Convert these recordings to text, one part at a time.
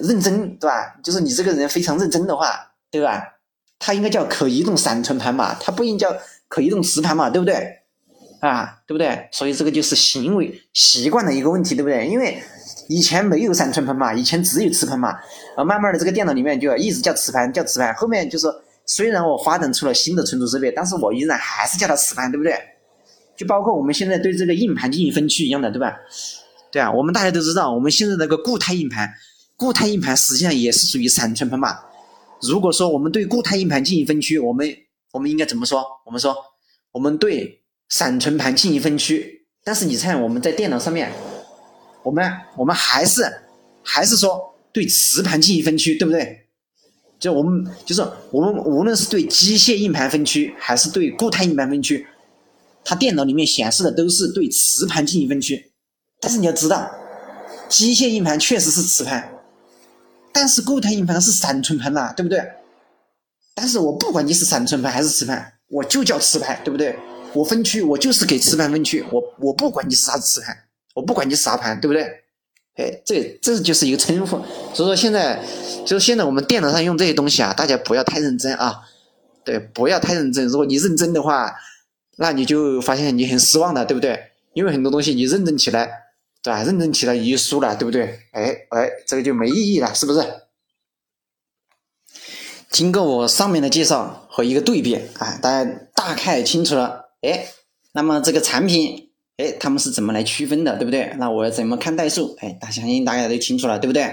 认真，对吧？就是你这个人非常认真的话，对吧？它应该叫可移动闪存盘嘛，它不应叫可移动磁盘嘛，对不对？啊，对不对？所以这个就是行为习惯的一个问题，对不对？因为以前没有闪存盘嘛，以前只有磁盘嘛，呃，慢慢的这个电脑里面就一直叫磁盘，叫磁盘。后面就是虽然我发展出了新的存储设备，但是我依然还是叫它磁盘，对不对？就包括我们现在对这个硬盘进行分区一样的，对吧？对啊，我们大家都知道，我们现在那个固态硬盘，固态硬盘实际上也是属于闪存盘嘛。如果说我们对固态硬盘进行分区，我们我们应该怎么说？我们说我们对。闪存盘进行分区，但是你看我们在电脑上面，我们我们还是还是说对磁盘进行分区，对不对？就我们就是我们无论是对机械硬盘分区，还是对固态硬盘分区，它电脑里面显示的都是对磁盘进行分区。但是你要知道，机械硬盘确实是磁盘，但是固态硬盘是闪存盘呐，对不对？但是我不管你是闪存盘还是磁盘，我就叫磁盘，对不对？我分区，我就是给磁盘分区，我我不管你是啥子磁盘，我不管你是啥盘，对不对？哎，这这就是一个称呼。所以说现在，就是现在我们电脑上用这些东西啊，大家不要太认真啊，对，不要太认真。如果你认真的话，那你就发现你很失望的，对不对？因为很多东西你认真起来，对吧？认真起来你就输了，对不对？哎哎，这个就没意义了，是不是？经过我上面的介绍和一个对比啊，大家大概清楚了。哎，那么这个产品，哎，他们是怎么来区分的，对不对？那我怎么看代数？哎，大相信大家都清楚了，对不对？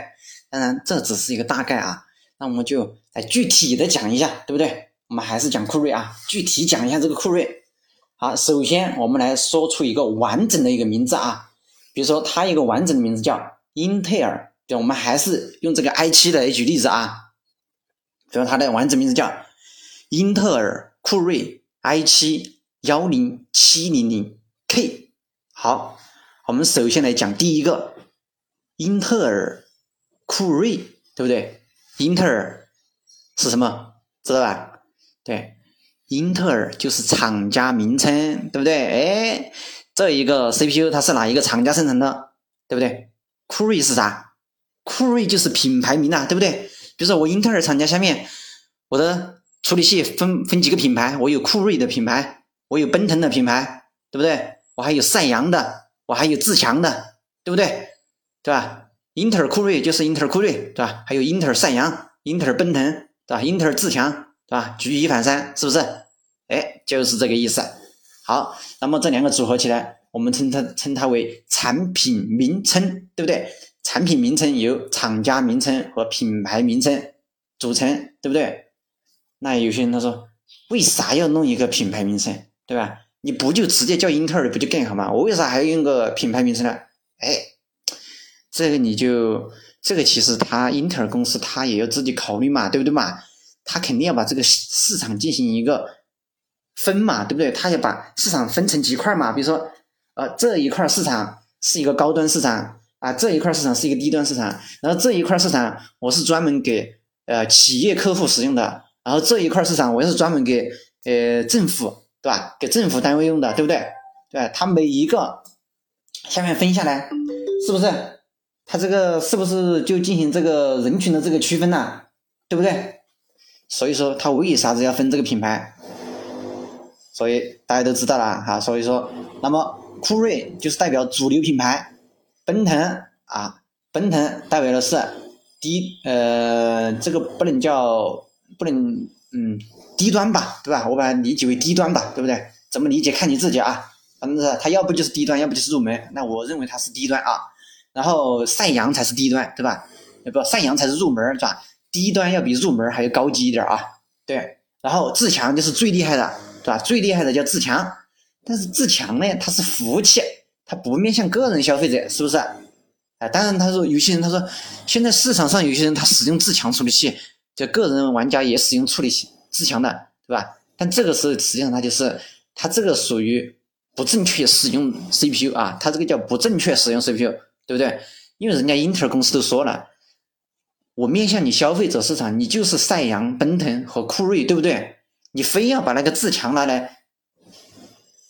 当然，这只是一个大概啊，那我们就来具体的讲一下，对不对？我们还是讲酷睿啊，具体讲一下这个酷睿。好，首先我们来说出一个完整的一个名字啊，比如说它一个完整的名字叫英特尔，对，我们还是用这个 i7 来举例子啊，比如它的完整名字叫英特尔酷睿 i7。幺零七零零 K，好，我们首先来讲第一个，英特尔酷睿，对不对？英特尔是什么？知道吧？对，英特尔就是厂家名称，对不对？哎，这一个 CPU 它是哪一个厂家生产的？对不对？酷睿是啥？酷睿就是品牌名啊，对不对？比如说我英特尔厂家下面，我的处理器分分几个品牌，我有酷睿的品牌。我有奔腾的品牌，对不对？我还有赛扬的，我还有自强的，对不对？对吧？英特尔酷睿就是英特尔酷睿，对吧？还有英特尔赛扬、英特尔奔腾，对吧？英特尔自强，对吧？举一反三，是不是？哎，就是这个意思。好，那么这两个组合起来，我们称它称它为产品名称，对不对？产品名称由厂家名称和品牌名称组成，对不对？那有些人他说，为啥要弄一个品牌名称？对吧？你不就直接叫英特尔不就更好吗？我为啥还要用个品牌名称呢？哎，这个你就这个其实他英特尔公司他也要自己考虑嘛，对不对嘛？他肯定要把这个市场进行一个分嘛，对不对？他要把市场分成几块嘛，比如说呃这一块市场是一个高端市场啊，这一块市场是一个低端市场，然后这一块市场我是专门给呃企业客户使用的，然后这一块市场我又是专门给呃政府。对吧？给政府单位用的，对不对？对它每一个下面分下来，是不是？它这个是不是就进行这个人群的这个区分呢？对不对？所以说，它为啥子要分这个品牌？所以大家都知道了哈。所以说，那么酷睿就是代表主流品牌，奔腾啊，奔腾代表的是低呃，这个不能叫不能嗯。低端吧，对吧？我把它理解为低端吧，对不对？怎么理解看你自己啊。反正是它要不就是低端，要不就是入门。那我认为它是低端啊。然后赛扬才是低端，对吧？不，赛扬才是入门，是吧？低端要比入门还要高级一点啊。对。然后自强就是最厉害的，对吧？最厉害的叫自强。但是自强呢，它是服务器，它不面向个人消费者，是不是？哎，当然他说有些人他说现在市场上有些人他使用自强处理器，就个人玩家也使用处理器。自强的，对吧？但这个是实际上它就是它这个属于不正确使用 CPU 啊，它这个叫不正确使用 CPU，对不对？因为人家英特尔公司都说了，我面向你消费者市场，你就是赛扬、奔腾和酷睿，对不对？你非要把那个自强拿来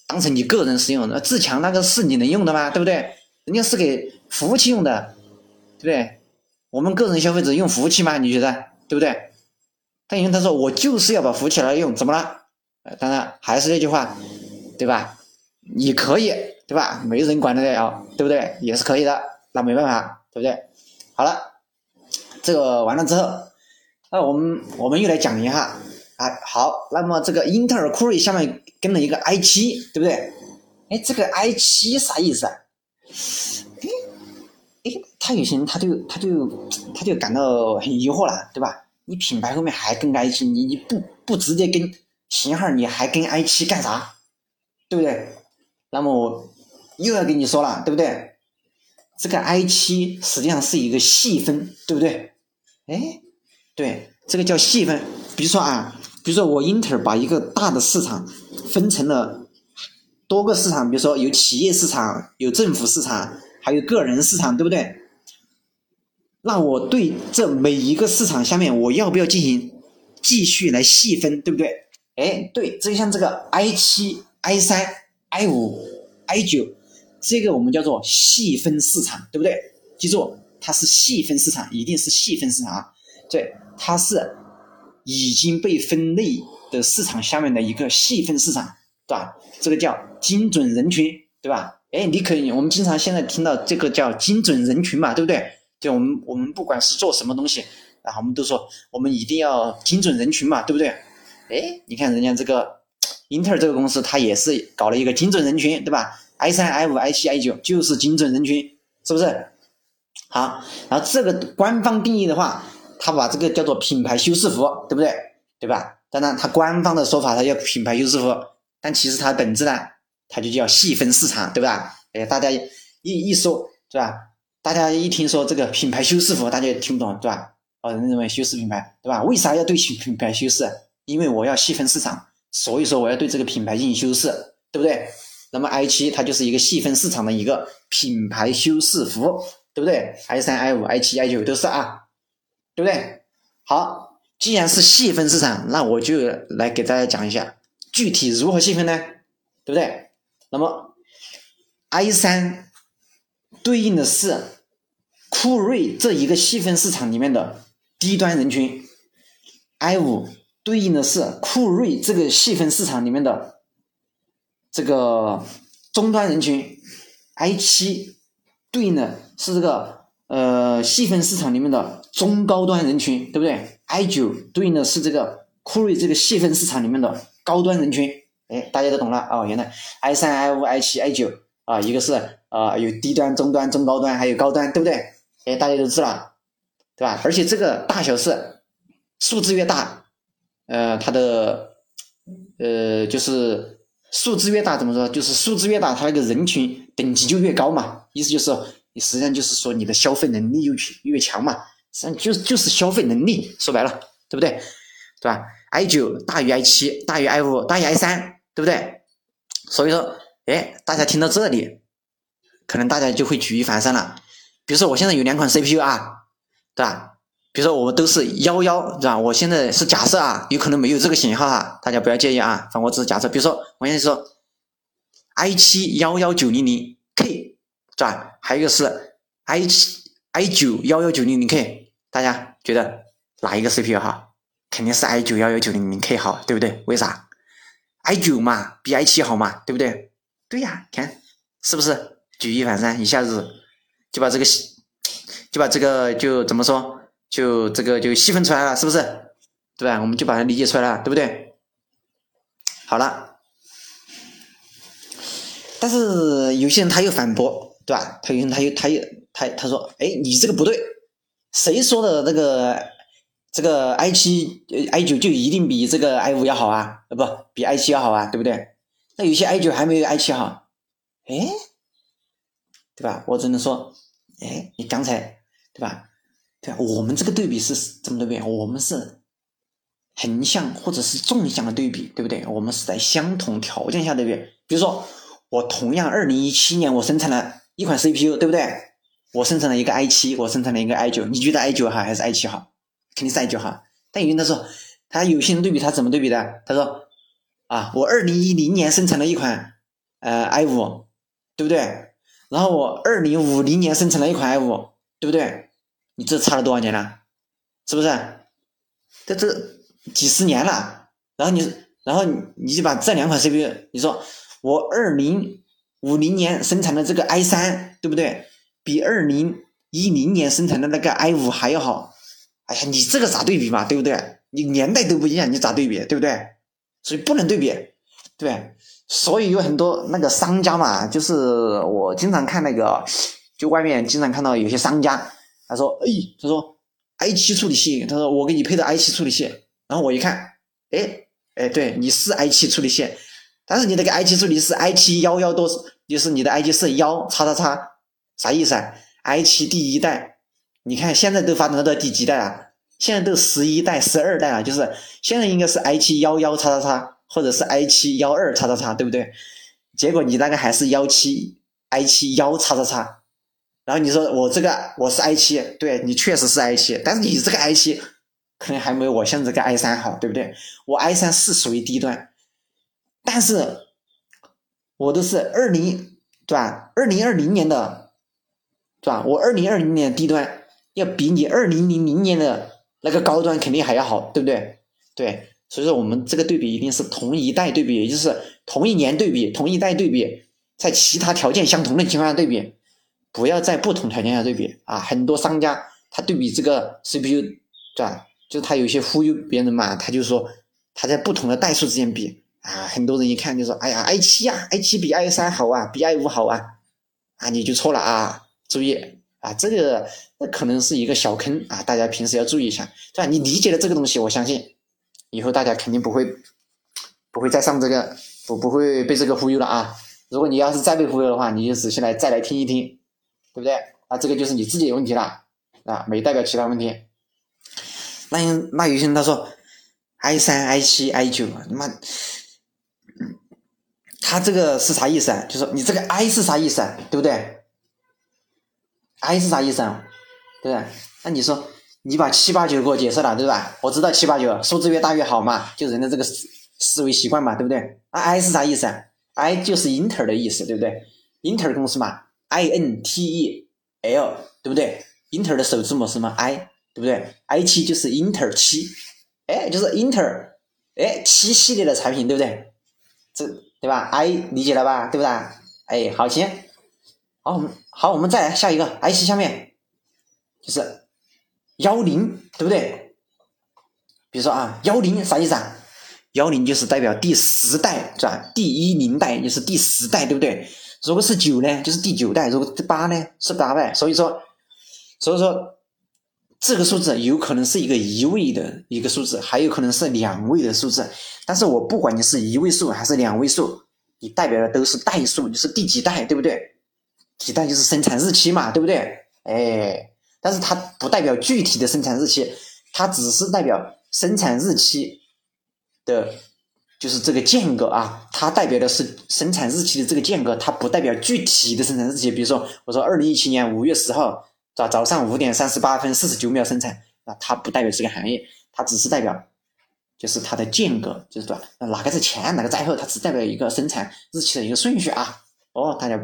当成你个人使用，的自强那个是你能用的吗？对不对？人家是给服务器用的，对不对？我们个人消费者用服务器吗？你觉得对不对？但因为他说我就是要把服务器来用，怎么了？当然还是那句话，对吧？你可以，对吧？没人管得了，对不对？也是可以的，那没办法，对不对？好了，这个完了之后，那我们我们又来讲一下，啊，好，那么这个英特尔酷睿下面跟了一个 i 七，对不对？哎，这个 i 七啥意思啊？哎哎，他有些人他就他就他就感到很疑惑了，对吧？你品牌后面还跟 i 七，你你不不直接跟型号，你还跟 i 七干啥？对不对？那么我又要跟你说了，对不对？这个 i 七实际上是一个细分，对不对？哎，对，这个叫细分。比如说啊，比如说我英特尔把一个大的市场分成了多个市场，比如说有企业市场、有政府市场，还有个人市场，对不对？那我对这每一个市场下面，我要不要进行继续来细分，对不对？哎，对，就像这个 i 七。i 三、i 五、i 九，这个我们叫做细分市场，对不对？记住，它是细分市场，一定是细分市场啊！对，它是已经被分类的市场下面的一个细分市场，对吧？这个叫精准人群，对吧？哎，你可以，我们经常现在听到这个叫精准人群嘛，对不对？就我们我们不管是做什么东西，然后，我们都说我们一定要精准人群嘛，对不对？哎，你看人家这个。英特尔这个公司，它也是搞了一个精准人群，对吧？i 三、i 五、i 七、i 九就是精准人群，是不是？好，然后这个官方定义的话，它把这个叫做品牌修饰服，对不对？对吧？当然，它官方的说法它叫品牌修饰服，但其实它本质呢，它就叫细分市场，对吧？哎，大家一一说，对吧？大家一听说这个品牌修饰服，大家也听不懂，对吧？哦，人认为修饰品牌，对吧？为啥要对品品牌修饰？因为我要细分市场。所以说我要对这个品牌进行修饰，对不对？那么 i 七它就是一个细分市场的一个品牌修饰服，对不对？i 三、i 五、i 七、i 九都是啊，对不对？好，既然是细分市场，那我就来给大家讲一下具体如何细分呢？对不对？那么 i 三对应的是酷睿这一个细分市场里面的低端人群，i 五。对应的是酷睿这个细分市场里面的这个终端人群，i 七对应的是这个呃细分市场里面的中高端人群，对不对？i 九对应的是这个酷睿这个细分市场里面的高端人群。哎，大家都懂了哦，原来 i 三、i 五、i 七、i 九啊，一个是啊有低端、中端、中高端，还有高端，对不对？哎，大家都知道，对吧？而且这个大小是数字越大。呃，它的呃，就是数字越大，怎么说？就是数字越大，它那个人群等级就越高嘛。意思就是，你实际上就是说你的消费能力越越强嘛。就就是消费能力，说白了，对不对？对吧？i 九大于 i 七，大于 i 五，大于 i 三，对不对？所以说，哎，大家听到这里，可能大家就会举一反三了。比如说，我现在有两款 CPU 啊，对吧？比如说我们都是幺幺，是吧？我现在是假设啊，有可能没有这个型号哈，大家不要介意啊。反正我只是假设。比如说我现在说 i 七幺幺九零零 K，是吧？还有一个是 i 七 i 九幺幺九零零 K，大家觉得哪一个 CPU 好？肯定是 i 九幺幺九零零 K 好，对不对？为啥？i 九嘛，比 i 七好嘛，对不对？对呀，看是不是举一反三，一下子就把这个就把这个就怎么说？就这个就细分出来了，是不是？对吧？我们就把它理解出来了，对不对？好了，但是有些人他又反驳，对吧？他有些人他又他又他他说，哎，你这个不对，谁说的那个这个 i 七 i 九就一定比这个 i 五要好啊？呃，不比 i 七要好啊，对不对？那有些 i 九还没有 i 七好，哎，对吧？我只能说，哎，你刚才对吧？对我们这个对比是怎么对比？我们是横向或者是纵向的对比，对不对？我们是在相同条件下对比。比如说，我同样二零一七年我生产了一款 CPU，对不对？我生产了一个 i 七，我生产了一个 i 九，你觉得 i 九好还是 i 七好？肯定是 i 九好。但有人他说，他有些人对比他怎么对比的？他说啊，我二零一零年生产了一款呃 i 五，对不对？然后我二零五零年生产了一款 i 五，对不对？你这差了多少年了？是不是？这这几十年了，然后你，然后你你就把这两款 CPU，你说我二零五零年生产的这个 i 三，对不对？比二零一零年生产的那个 i 五还要好？哎呀，你这个咋对比嘛？对不对？你年代都不一样，你咋对比？对不对？所以不能对比，对。所以有很多那个商家嘛，就是我经常看那个，就外面经常看到有些商家，他说：“哎，他说 i 七处理器，他说我给你配的 i 七处理器。”然后我一看，哎哎，对，你是 i 七处理器，但是你那个 i 七处理器是 i 七幺幺多，就是你的 i 七是幺叉叉叉，啥意思啊？i 七第一代，你看现在都发展到第几代了？现在都十一代、十二代了，就是现在应该是 i 七幺幺叉叉叉。或者是 i 七幺二叉叉叉，对不对？结果你那个还是幺七 i 七幺叉叉叉，然后你说我这个我是 i 七，对你确实是 i 七，但是你这个 i 七可能还没有我现在这个 i 三好，对不对？我 i 三是属于低端，但是我都是二零对吧？二零二零年的，是吧？我二零二零年低端要比你二零零零年的那个高端肯定还要好，对不对？对。所以说，我们这个对比一定是同一代对比，也就是同一年对比、同一代对比，在其他条件相同的情况下对比，不要在不同条件下对比啊！很多商家他对比这个 CPU，对吧？就是他有些忽悠别人嘛，他就说他在不同的代数之间比啊，很多人一看就说：“哎呀，i 七呀，i 七比 i 三好啊，比 i 五好啊！”啊，你就错了啊！注意啊，这个那可能是一个小坑啊，大家平时要注意一下，对吧？你理解了这个东西，我相信。以后大家肯定不会，不会再上这个，不不会被这个忽悠了啊！如果你要是再被忽悠的话，你就仔细来再来听一听，对不对？啊，这个就是你自己的问题了啊，没代表其他问题。那那有些人他说，i 三、i 七、i 九，他妈，他这个是啥意思啊？就说你这个 i 是啥意思啊？对不对？i 是啥意思啊？对不对？那你说。你把七八九给我解释了，对吧？我知道七八九数字越大越好嘛，就人的这个思思维习惯嘛，对不对？那 I 是啥意思啊？I 就是英特尔的意思，对不对？英特尔公司嘛，I N T E L，对不对？英特尔的首字母是什么？I，对不对？I 七就是英特尔七，哎，就是英特尔，哎，七系列的产品，对不对？这对吧？I 理解了吧？对不对？哎，好，行，好，好，我们再来下一个，I C 下面就是。幺零对不对？比如说啊，幺零啥意思啊？幺零就是代表第十代是吧？第一零代就是第十代，对不对？如果是九呢，就是第九代；如果八呢，是八代。所以说，所以说这个数字有可能是一个一位的一个数字，还有可能是两位的数字。但是我不管你是一位数还是两位数，你代表的都是代数，就是第几代，对不对？几代就是生产日期嘛，对不对？哎。但是它不代表具体的生产日期，它只是代表生产日期的，就是这个间隔啊，它代表的是生产日期的这个间隔，它不代表具体的生产日期。比如说，我说二零一七年五月十号早早上五点三十八分四十九秒生产，那它不代表这个行业，它只是代表就是它的间隔，就是说哪个是前哪个在后，它只代表一个生产日期的一个顺序啊。哦，大家。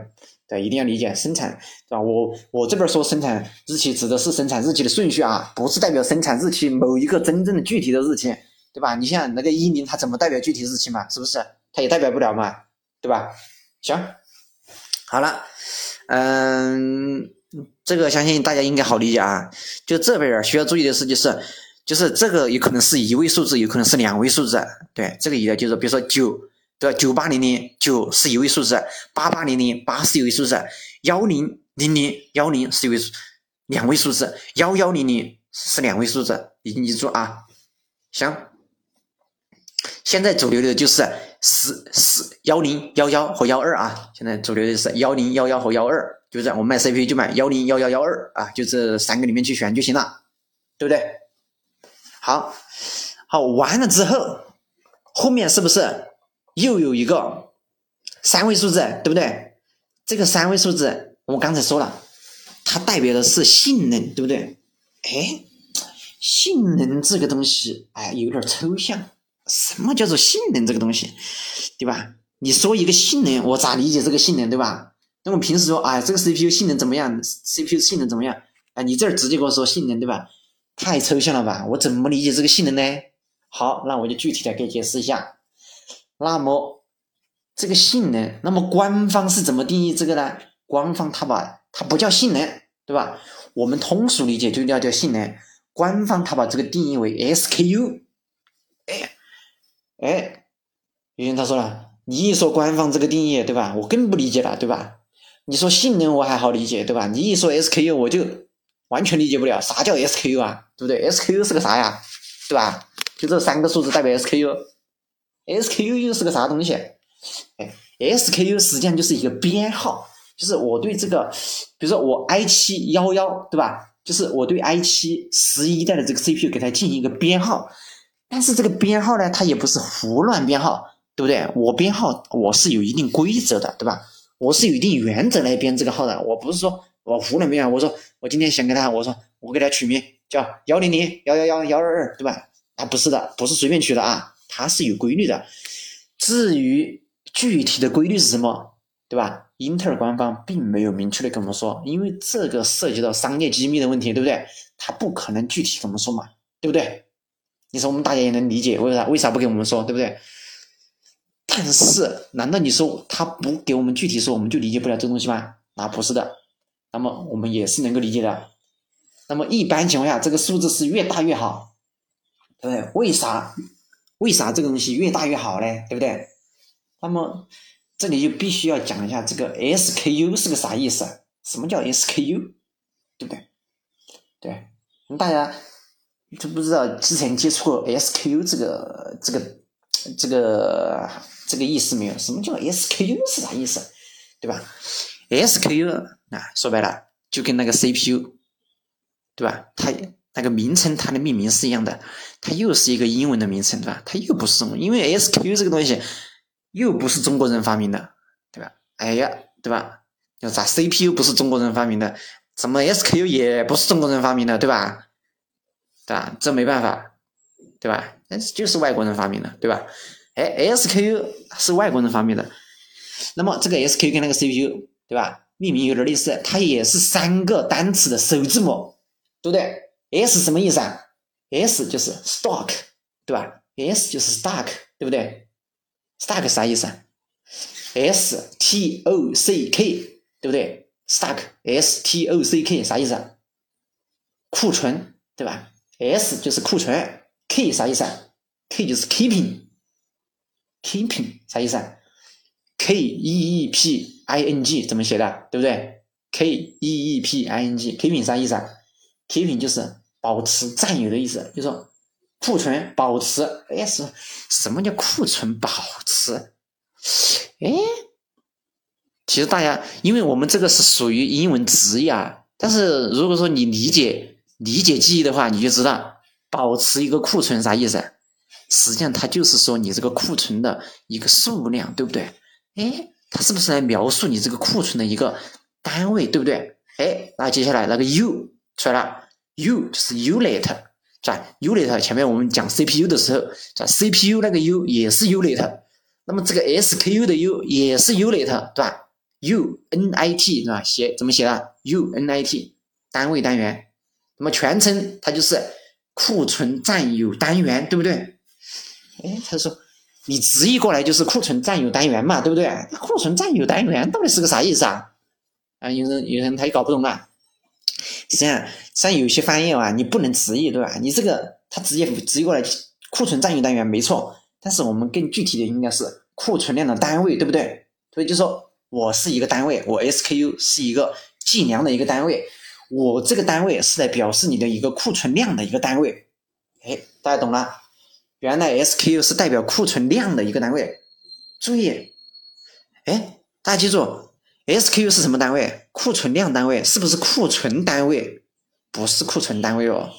对，一定要理解生产，对吧？我我这边说生产日期指的是生产日期的顺序啊，不是代表生产日期某一个真正的具体的日期，对吧？你像那个一零，它怎么代表具体日期嘛？是不是？它也代表不了嘛，对吧？行，好了，嗯，这个相信大家应该好理解啊。就这边需要注意的是，就是就是这个有可能是一位数字，有可能是两位数字，对，这个也就是比如说九。对吧？九八零零九是一位数字，八八零零八是一位数字，幺零零零幺零是一位数，两位数字，幺幺零零是两位数字，你记住啊。行，现在主流的就是十十幺零幺幺和幺二啊。现在主流的是幺零幺幺和幺二，就是我们买 CPU 就买幺零幺幺幺二啊，就这三个里面去选就行了，对不对？好，好完了之后，后面是不是？又有一个三位数字，对不对？这个三位数字，我刚才说了，它代表的是性能，对不对？哎，性能这个东西，哎，有点抽象。什么叫做性能这个东西，对吧？你说一个性能，我咋理解这个性能，对吧？那我平时说，哎，这个 CPU 性能怎么样？CPU 性能怎么样？啊，你这儿直接跟我说性能，对吧？太抽象了吧？我怎么理解这个性能呢？好，那我就具体的给解释一下。那么这个性能，那么官方是怎么定义这个呢？官方它把它不叫性能，对吧？我们通俗理解就叫叫性能。官方它把这个定义为 SKU。哎，哎，有人他说了，你一说官方这个定义，对吧？我更不理解了，对吧？你说性能我还好理解，对吧？你一说 SKU，我就完全理解不了，啥叫 SKU 啊？对不对？SKU 是个啥呀？对吧？就这三个数字代表 SKU SKU 又是个啥东西？哎，SKU 实际上就是一个编号，就是我对这个，比如说我 i 七幺幺，对吧？就是我对 i 七十一代的这个 CPU 给它进行一个编号，但是这个编号呢，它也不是胡乱编号，对不对？我编号我是有一定规则的，对吧？我是有一定原则来编这个号的，我不是说我胡乱编。我说我今天想给他，我说我给他取名叫幺零零幺幺幺幺二二，对吧？啊，不是的，不是随便取的啊，它是有规律的。至于具体的规律是什么，对吧？英特尔官方并没有明确的跟我们说，因为这个涉及到商业机密的问题，对不对？他不可能具体跟我们说嘛，对不对？你说我们大家也能理解为啥？为啥不给我们说，对不对？但是，难道你说他不给我们具体说，我们就理解不了这东西吗？那不是的，那么我们也是能够理解的。那么一般情况下，这个数字是越大越好，对不对？为啥？为啥这个东西越大越好呢？对不对？那么这里就必须要讲一下这个 SKU 是个啥意思？什么叫 SKU？对不对？对，大家都不知道之前接触过 SKU 这个这个这个。这个意思没有？什么叫 SKU 是啥意思？对吧？SKU 啊，说白了就跟那个 CPU，对吧？它那个名称它的命名是一样的，它又是一个英文的名称，对吧？它又不是中，因为 SKU 这个东西又不是中国人发明的，对吧？哎呀，对吧？要咋 CPU 不是中国人发明的，怎么 SKU 也不是中国人发明的，对吧？对吧？这没办法，对吧？那就是外国人发明的，对吧？哎，SKU 是外国人发明的，那么这个 SKU 跟那个 CPU 对吧？命名有点类似，它也是三个单词的首字母，对不对？S 什么意思啊？S 就是 stock，对吧？S 就是 stock，对不对？stock 啥意思啊？S T O C K，对不对？stock，S T O C K 啥意思啊？库存，对吧？S 就是库存，K 啥意思啊？K 就是 keeping。Keeping 啥意思啊？K E E P I N G 怎么写的？对不对？K E E P I N G Keeping 啥意思啊？Keeping 就是保持、占有的意思，就说库存保持。哎，是什么叫库存保持？哎，其实大家，因为我们这个是属于英文直译啊，但是如果说你理解理解记忆的话，你就知道保持一个库存啥意思。实际上，它就是说你这个库存的一个数量，对不对？哎，它是不是来描述你这个库存的一个单位，对不对？哎，那接下来那个 U 出来了，U 就是 unit，是吧？unit 前面我们讲 CPU 的时候，？CPU 那个 U 也是 unit，那么这个 SKU 的 U 也是 unit，对吧？unit 是吧？写怎么写的？unit 单位单元，那么全称它就是库存占有单元，对不对？哎，他说，你直译过来就是库存占有单元嘛，对不对？库存占有单元到底是个啥意思啊？啊，有人有人他也搞不懂啊。实际上，像有些翻译啊，你不能直译，对吧？你这个他直接直译过来，库存占用单元没错，但是我们更具体的应该是库存量的单位，对不对？所以就说我是一个单位，我 SKU 是一个计量的一个单位，我这个单位是在表示你的一个库存量的一个单位。哎，大家懂了？原来 SKU 是代表库存量的一个单位，注意，哎，大家记住，SKU 是什么单位？库存量单位，是不是库存单位？不是库存单位哦。